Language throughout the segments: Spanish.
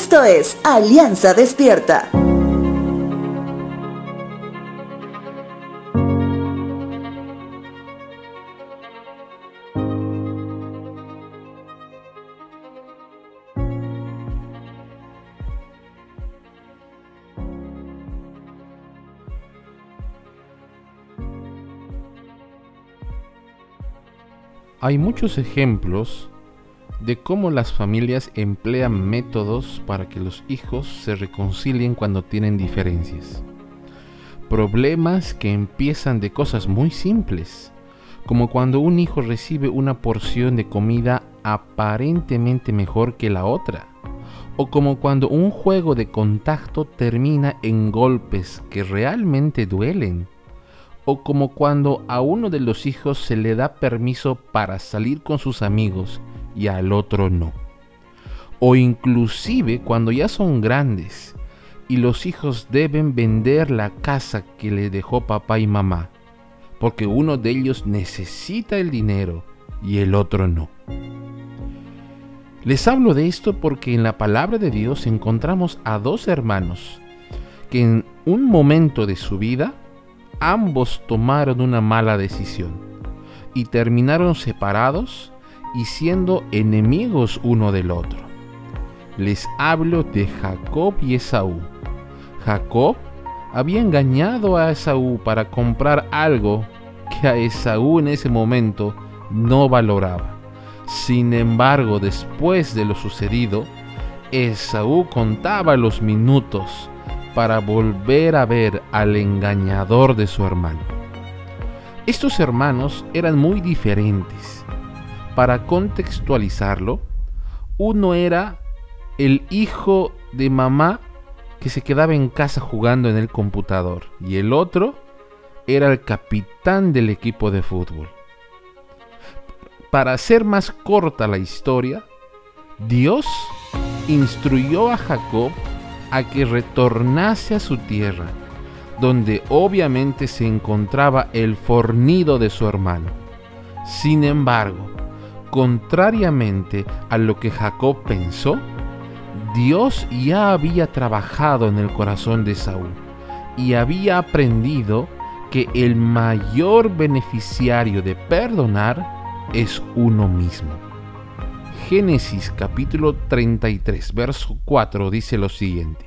Esto es Alianza Despierta. Hay muchos ejemplos de cómo las familias emplean métodos para que los hijos se reconcilien cuando tienen diferencias. Problemas que empiezan de cosas muy simples, como cuando un hijo recibe una porción de comida aparentemente mejor que la otra, o como cuando un juego de contacto termina en golpes que realmente duelen o como cuando a uno de los hijos se le da permiso para salir con sus amigos y al otro no. O inclusive cuando ya son grandes y los hijos deben vender la casa que le dejó papá y mamá, porque uno de ellos necesita el dinero y el otro no. Les hablo de esto porque en la palabra de Dios encontramos a dos hermanos que en un momento de su vida ambos tomaron una mala decisión y terminaron separados y siendo enemigos uno del otro. Les hablo de Jacob y Esaú. Jacob había engañado a Esaú para comprar algo que a Esaú en ese momento no valoraba. Sin embargo, después de lo sucedido, Esaú contaba los minutos para volver a ver al engañador de su hermano. Estos hermanos eran muy diferentes. Para contextualizarlo, uno era el hijo de mamá que se quedaba en casa jugando en el computador y el otro era el capitán del equipo de fútbol. Para hacer más corta la historia, Dios instruyó a Jacob a que retornase a su tierra, donde obviamente se encontraba el fornido de su hermano. Sin embargo, contrariamente a lo que Jacob pensó, Dios ya había trabajado en el corazón de Saúl y había aprendido que el mayor beneficiario de perdonar es uno mismo. Génesis capítulo 33, verso 4 dice lo siguiente.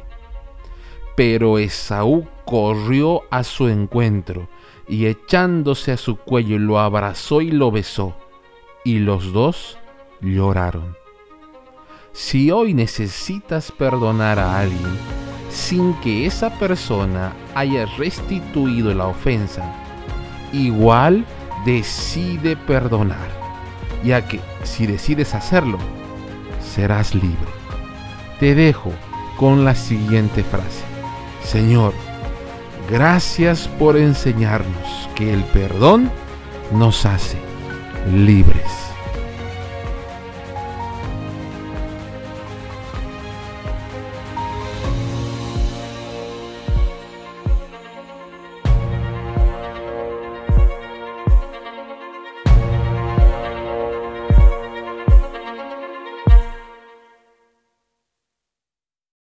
Pero Esaú corrió a su encuentro y echándose a su cuello lo abrazó y lo besó, y los dos lloraron. Si hoy necesitas perdonar a alguien sin que esa persona haya restituido la ofensa, igual decide perdonar ya que si decides hacerlo, serás libre. Te dejo con la siguiente frase. Señor, gracias por enseñarnos que el perdón nos hace libres.